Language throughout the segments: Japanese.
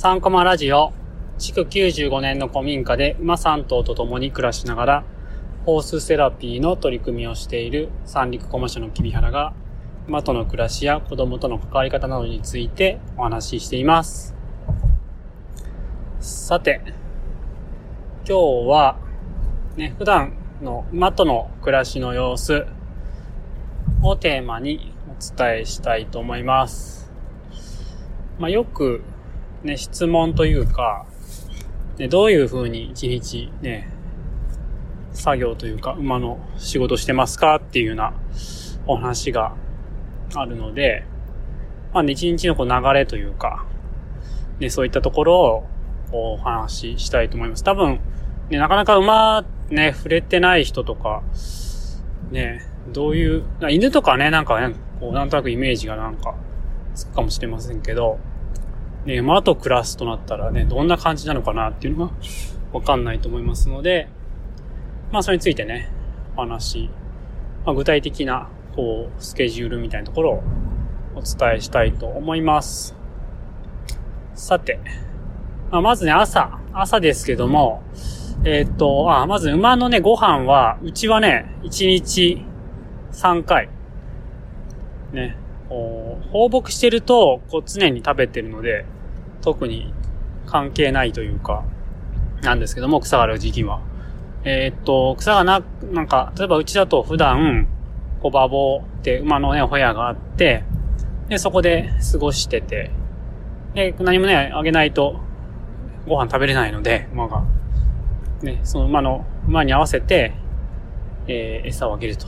3コマラジオ、築95年の古民家で馬3頭と共に暮らしながら、ホースセラピーの取り組みをしている三陸コマ社の木原が、馬との暮らしや子供との関わり方などについてお話ししています。さて、今日は、ね、普段の馬との暮らしの様子をテーマにお伝えしたいと思います。まあ、よくね、質問というか、ね、どういう風に一日ね、作業というか、馬の仕事してますかっていうようなお話があるので、まあ、ね、一日のこう流れというか、ね、そういったところをお話ししたいと思います。多分、ね、なかなか馬ね、触れてない人とか、ね、どういう、犬とかね、なんかね、こう、なんとなくイメージがなんか、つくかもしれませんけど、ね、馬と暮らすとなったらね、どんな感じなのかなっていうのがわかんないと思いますので、まあそれについてね、お話、まあ、具体的な、こう、スケジュールみたいなところをお伝えしたいと思います。さて、まあ、まずね、朝、朝ですけども、えー、っと、あ、まず馬のね、ご飯は、うちはね、1日3回、ね、放牧してると、こう常に食べてるので、特に関係ないというか、なんですけども、草がある時期は。えー、っと、草がな、なんか、例えばうちだと普段、こう、馬房って馬のね、ホヤがあって、で、そこで過ごしてて、で、何もね、あげないと、ご飯食べれないので、馬が。ね、その馬の、馬に合わせて、えー、餌をあげると、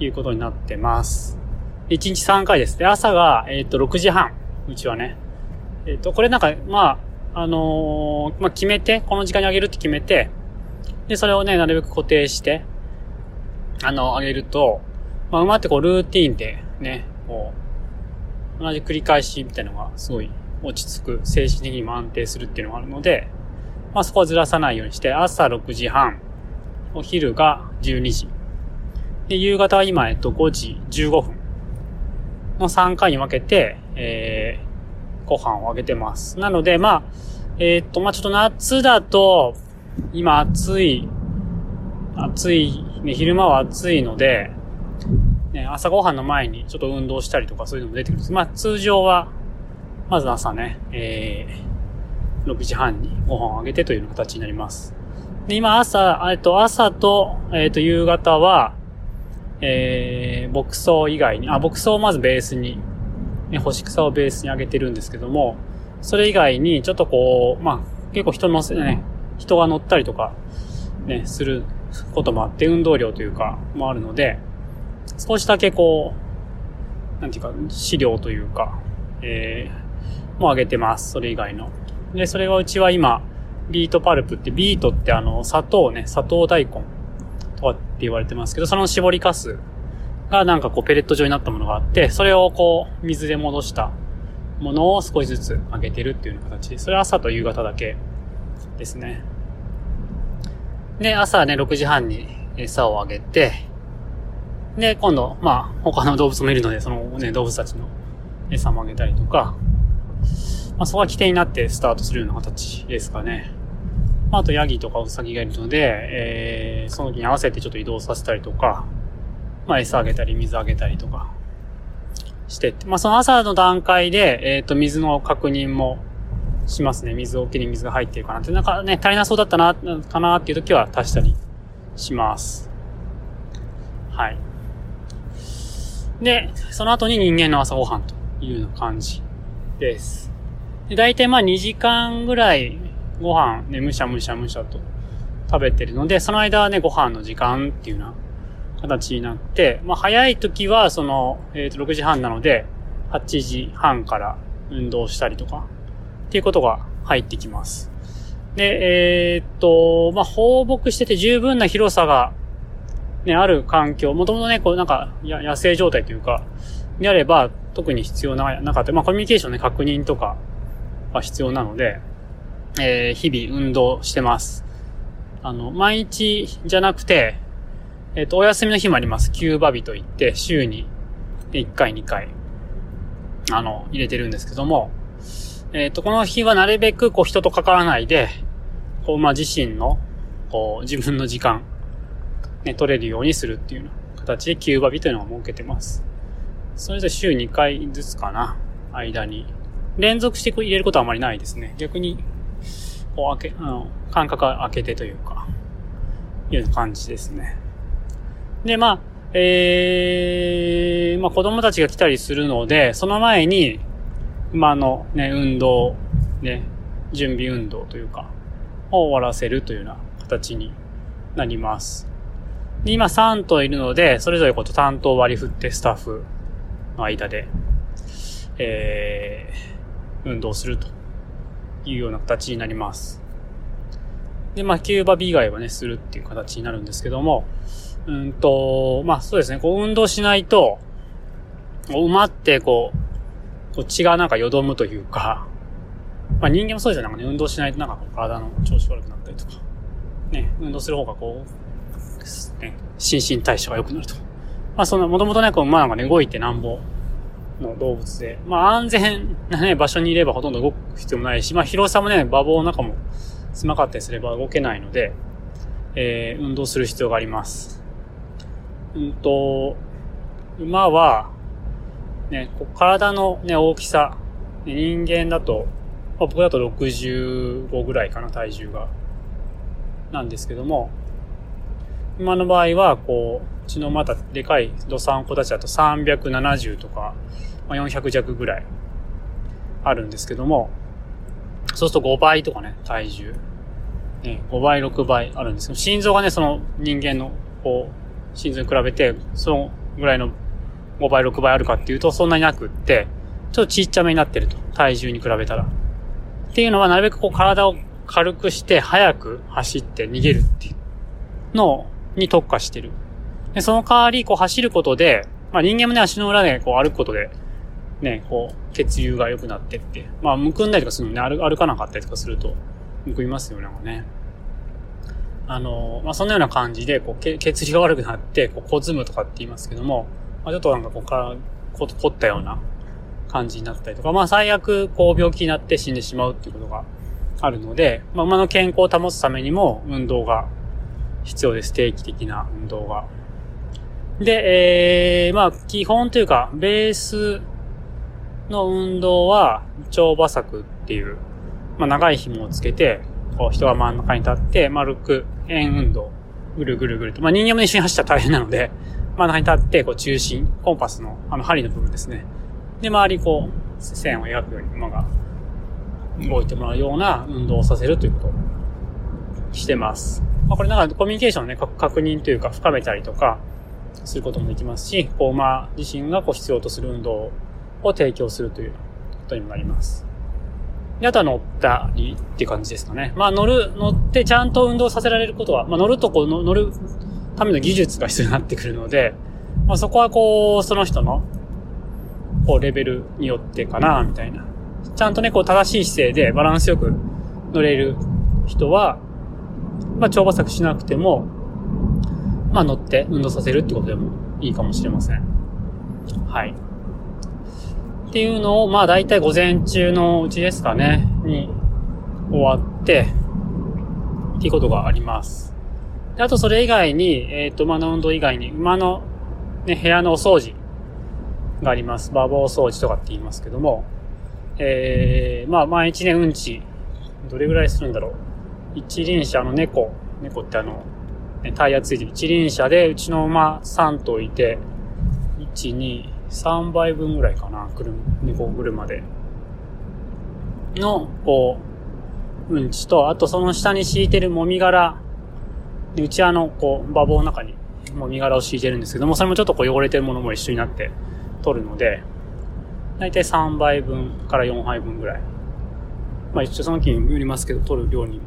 いうことになってます。1日3回です。で、朝が、えっ、ー、と、6時半。うちはね。えっ、ー、と、これなんか、まあ、あのー、まあ、決めて、この時間にあげるって決めて、で、それをね、なるべく固定して、あの、あげると、まあ、馬ってこう、ルーティンで、ね、こう、同じ繰り返しみたいなのが、すごい落ち着く、精神的にも安定するっていうのがあるので、まあ、そこはずらさないようにして、朝6時半、お昼が12時、で、夕方は今、えっと、5時15分。の3回に分けて、えー、ご飯をあげてます。なので、まあ、えー、っと、まあ、ちょっと夏だと、今暑い、暑い、ね、昼間は暑いので、ね、朝ごはんの前にちょっと運動したりとかそういうのも出てくるんです。まあ、通常は、まず朝ね、えー、6時半にご飯をあげてという形になります。で、今朝、えっと、朝と、えっと、夕方は、えー、牧草以外に、あ、牧草をまずベースに、ね、干し草をベースに上げてるんですけども、それ以外に、ちょっとこう、まあ、結構人乗せね、人が乗ったりとか、ね、することもあって、運動量というか、もあるので、少しだけこう、なんていうか、飼料というか、えー、もうあげてます。それ以外の。で、それはうちは今、ビートパルプって、ビートってあの、砂糖ね、砂糖大根。とかって言われてますけど、その絞りかすがなんかこうペレット状になったものがあって、それをこう水で戻したものを少しずつあげてるっていうう形で、それは朝と夕方だけですね。で、朝ね、6時半に餌をあげて、で、今度、まあ、他の動物もいるので、そのね、動物たちの餌もあげたりとか、まあ、そこは起点になってスタートするような形ですかね。あとヤギとかウサギがいるので、えー、その時に合わせてちょっと移動させたりとか、まあ餌あげたり水あげたりとかしてってまあその朝の段階で、えっ、ー、と水の確認もしますね。水桶に水が入ってるかなって。なんかね、足りなそうだったな、かなっていう時は足したりします。はい。で、その後に人間の朝ごはんというような感じです。で、大体まあ2時間ぐらいご飯ね、むしゃむしゃむしゃと食べてるので、その間はね、ご飯の時間っていうような形になって、まあ早い時はその、えっ、ー、と、6時半なので、8時半から運動したりとか、っていうことが入ってきます。で、えー、っと、まあ、放牧してて十分な広さが、ね、ある環境、もともとね、こうなんか、野生状態というか、であれば、特に必要な、なかった。まあ、コミュニケーションね、確認とかが必要なので、えー、日々運動してます。あの、毎日じゃなくて、えっ、ー、と、お休みの日もあります。キューバ日と言って、週に1回2回、あの、入れてるんですけども、えっ、と、この日はなるべくこう人と関わらないで、こう、まあ、自身の、こう、自分の時間、ね、取れるようにするっていうような形でキューバ日というのを設けてます。それぞれ週2回ずつかな、間に。連続して入れることはあまりないですね。逆に、こう開け、あの、間隔開けてというか、いう感じですね。で、まあ、えー、まあ子供たちが来たりするので、その前に、馬のね、運動、ね、準備運動というか、を終わらせるというような形になります。で今3頭いるので、それぞれこと担当割り振ってスタッフの間で、えー、運動するというような形になります。で、まあ、キューバビ以外はね、するっていう形になるんですけども、うんと、まあそうですね、こう運動しないと、馬ってこう、こう血がなんかよどむというか、まあ人間もそうですよ、なんかね、運動しないとなんか体の調子悪くなったりとか、ね、運動する方がこう、ね、心身代謝が良くなると。まあその、もともとね、こう馬なんかね、動いてなんぼの動物で、まあ安全なね、場所にいればほとんど動く必要もないし、まあ広さもね、馬房の中も狭かったりすれば動けないので、えー、運動する必要があります。うんと、馬は、ね、こ体のね、大きさ、人間だと、まあ、僕だと65ぐらいかな、体重が。なんですけども、馬の場合は、こう、うちのまたでかい土産子たちだと370とか、まあ、400弱ぐらいあるんですけども、そうすると5倍とかね、体重。ね、5倍、6倍あるんですけど、心臓がね、その人間の、こう、シーズンに比べて、そのぐらいの5倍、6倍あるかっていうと、そんなになくって、ちょっとちっちゃめになってると。体重に比べたら。っていうのは、なるべくこう体を軽くして、早く走って逃げるっていうのに特化してる。で、その代わり、こう走ることで、まあ人間もね、足の裏でこう歩くことで、ね、こう、血流が良くなってって、まあ、むくんだりとかするのね、歩かなかったりとかすると、むくみますよね、ね。あの、まあ、そんなような感じで、こう、血流が悪くなって、こう、小ずむとかって言いますけども、まあ、ちょっとなんかこう、からこ、凝ったような感じになったりとか、まあ、最悪、こう、病気になって死んでしまうっていうことがあるので、まあ、馬の健康を保つためにも、運動が必要です。定期的な運動が。で、えー、まあ、基本というか、ベースの運動は、超馬作っていう、まあ、長い紐をつけて、こう人が真ん中に立って丸く円運動、ぐるぐるぐると。まあ人間も一緒に走ったら大変なので、真ん中に立って、こう中心、コンパスのあの針の部分ですね。で、周りこう、線を描くように馬が動いてもらうような運動をさせるということをしてます。まあこれなんかコミュニケーションをね、確認というか深めたりとかすることもできますし、こう馬自身がこう必要とする運動をを提供するということになります。で、あとは乗ったりっていう感じですかね。まあ乗る、乗ってちゃんと運動させられることは、まあ乗るとこう乗るための技術が必要になってくるので、まあそこはこう、その人の、こうレベルによってかな、みたいな。ちゃんとね、こう正しい姿勢でバランスよく乗れる人は、まあ超馬作しなくても、まあ乗って運動させるってことでもいいかもしれません。はい。っていうのを、まあ大体午前中のうちですかね、に終わって、っていうことがあります。であとそれ以外に、えっ、ー、と、馬の運動以外に、馬のね、部屋のお掃除があります。馬房掃除とかって言いますけども、えー、まあ毎日ね、うんち、どれぐらいするんだろう。一輪車の猫、猫ってあの、ね、タイヤついてる一輪車で、うちの馬3頭いて、1、2、3倍分ぐらいかな、車、猫車で。の、こう、うんちと、あとその下に敷いてるもみ殻。うちあの、こう、馬房の中にもみ殻を敷いてるんですけども、それもちょっとこう汚れてるものも一緒になって取るので、だいたい3倍分から4杯分ぐらい。まあ一応その木によりますけど、取る量に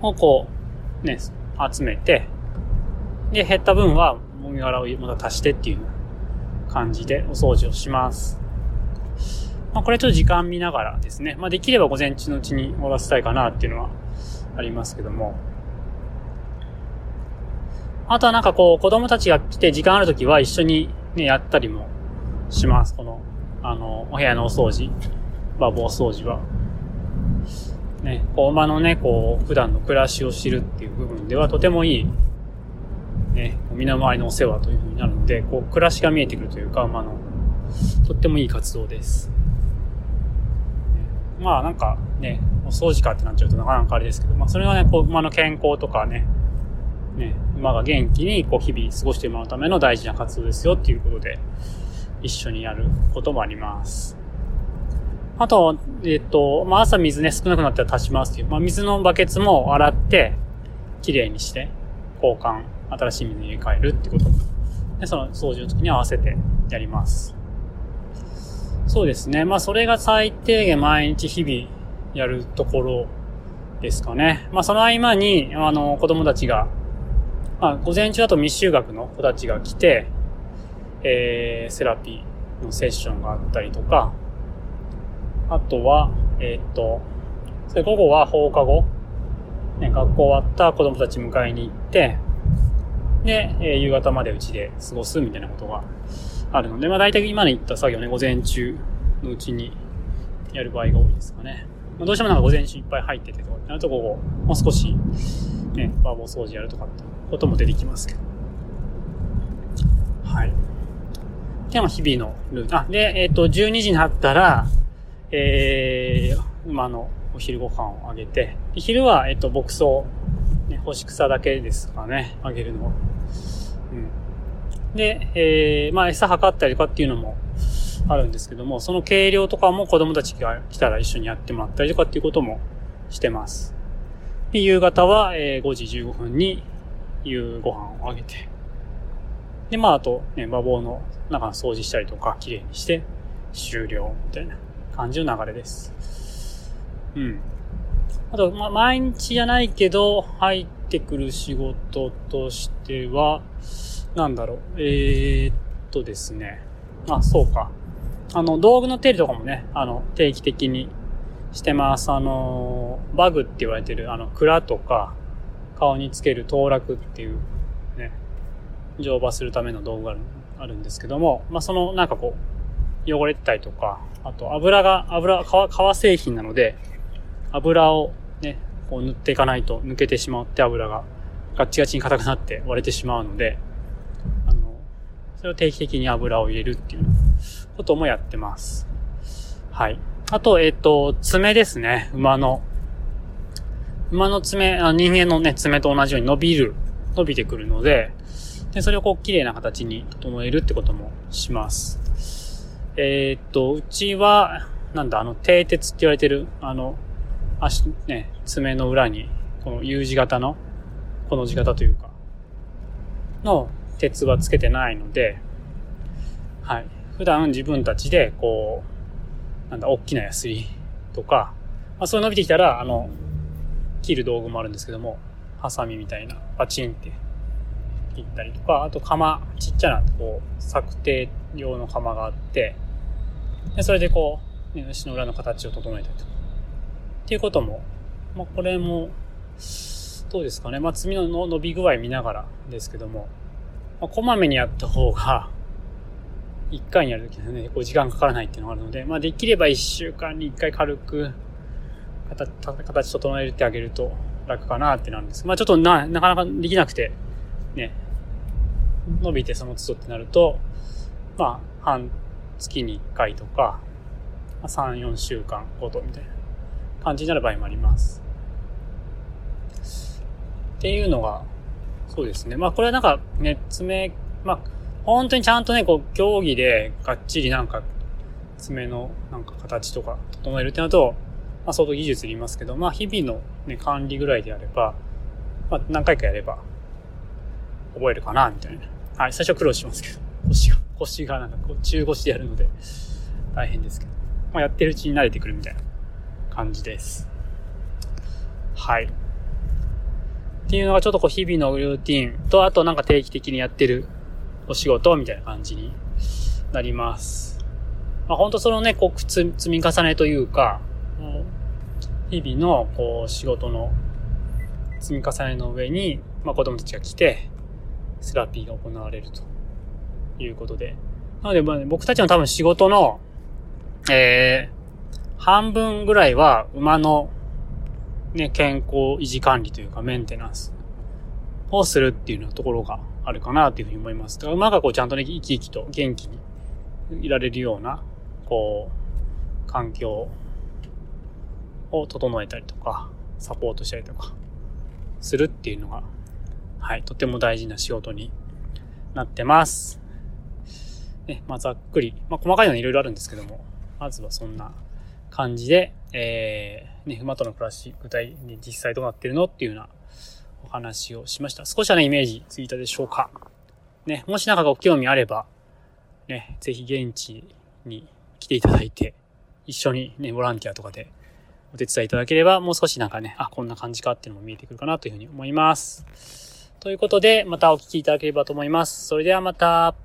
をこう、ね、集めて、で、減った分はもみ殻をまた足してっていう感じでお掃除をします。まあ、これちょっと時間見ながらですね。まあ、できれば午前中のうちに終わらせたいかなっていうのはありますけども。あとはなんかこう、子供たちが来て時間あるときは一緒にね、やったりもします。この、あの、お部屋のお掃除。馬房掃除は。ね、こう馬のね、こう、普段の暮らしを知るっていう部分ではとてもいい、ね、身の回りのお世話という風になるので、こう、暮らしが見えてくるというか、馬の、とってもいい活動です。まあなんかね、お掃除かってなっちゃうとなかなかあれですけど、まあそれはね、こう馬の健康とかね、ね、馬が元気にこう日々過ごしてもらうための大事な活動ですよっていうことで、一緒にやることもあります。あと、えっ、と、まあ朝水ね、少なくなったら足しますっていう、まあ水のバケツも洗って、きれいにして、交換、新しい水に入れ替えるってことで、その掃除の時に合わせてやります。そうですね。まあそれが最低限毎日日々やるところですかね。まあその合間に、あの、子供たちが、まあ午前中だと未就学の子たちが来て、えー、セラピーのセッションがあったりとか、あとは、えー、っと、それ午後は放課後、ね、学校終わった子供たち迎えに行って、で、えー、夕方までうちで過ごすみたいなことがあるので、まあ大体今言った作業ね、午前中のうちにやる場合が多いですかね。まあ、どうしてもなんか午前中いっぱい入っててとか、なると午後、もう少し、ね、バーボー掃除やるとかってことも出てきますけど。はい。で、まあ日々のルート。あ、で、えっ、ー、と、12時になったら、えー、馬のお昼ご飯をあげて、昼は、えっ、ー、と、牧草、ね、干し草だけですかね、あげるのは。うん。で、えー、まあ餌測ったりとかっていうのもあるんですけども、その計量とかも子供たちが来たら一緒にやってもらったりとかっていうこともしてます。で、夕方は、えー、5時15分に夕ご飯をあげて、で、まああと、ね、馬房の中の掃除したりとか、綺麗にして終了みたいな感じの流れです。うん。あと、まあ、毎日じゃないけど、入ってくる仕事としては、なんだろう、えー、っとですね。あ、そうか。あの、道具の手入れとかもね、あの、定期的にしてます。あの、バグって言われてる、あの、蔵とか、顔につける当落っていう、ね、乗馬するための道具があるんですけども、まあ、その、なんかこう、汚れてたりとか、あと油が、油、革、革製品なので、油をね、こう塗っていかないと抜けてしまって油がガッチガチに硬くなって割れてしまうので、あのそれを定期的に油を入れるっていうこともやってます。はい。あと、えっ、ー、と、爪ですね。馬の。馬の爪、あ人間のね、爪と同じように伸びる、伸びてくるので、で、それをこう、綺麗な形に整えるってこともします。えっ、と、うちは、なんだ、あの、蹄鉄って言われてる、あの、足、ね、爪の裏に、この U 字型の、この字型というか、の鉄はつけてないので、はい。普段自分たちで、こう、なんだ、大きなヤスリとか、まあ、そう伸びてきたら、あの、切る道具もあるんですけども、ハサミみたいな、パチンって切ったりとか、あと釜、ちっちゃな、こう、策定用の釜があって、で、それでこう、ね、牛の裏の形を整えたりとか。っていうことも、まあ、これも、どうですかね。まあ、爪の伸び具合見ながらですけども、まあ、こまめにやった方が、一回にやるときはね、こう時間かからないっていうのがあるので、まあできれば一週間に一回軽く形、整えてあげると楽かなってなるんです。まあちょっとな、なかなかできなくて、ね、伸びてその都度ってなると、まあ半月に一回とか、まあ、3、4週間ごとみたいな感じになる場合もあります。っていうのが、そうですね。まあこれはなんかね、爪、まあ本当にちゃんとね、こう競技でがっちりなんか爪のなんか形とか整えるってなると、まあ相当技術いりますけど、まあ日々のね、管理ぐらいであれば、まあ何回かやれば覚えるかな、みたいな。はい、最初苦労しますけど、腰が、腰がなんかこう中腰でやるので大変ですけど、まあやってるうちに慣れてくるみたいな感じです。はい。っていうのがちょっとこう日々のルーティンと、あとなんか定期的にやってるお仕事みたいな感じになります。まあ本当そのね、こう積み重ねというか、日々のこう仕事の積み重ねの上に、まあ子供たちが来て、セラピーが行われるということで。なので、まあ、僕たちの多分仕事の、えー、半分ぐらいは馬のね、健康維持管理というかメンテナンスをするっていうようなところがあるかなというふうに思います。だから馬がこうちゃんとね、生き生きと元気にいられるような、こう、環境を整えたりとか、サポートしたりとか、するっていうのが、はい、とても大事な仕事になってます。ね、まあ、ざっくり、まあ、細かいのはいろいろあるんですけども、まずはそんな感じで、えー、ね、馬との暮らし、具体に実際どうなってるのっていうようなお話をしました。少しはね、イメージついたでしょうか。ね、もしなんかご興味あれば、ね、ぜひ現地に来ていただいて、一緒にね、ボランティアとかでお手伝いいただければ、もう少しなんかね、あ、こんな感じかっていうのも見えてくるかなというふうに思います。ということで、またお聞きいただければと思います。それではまた。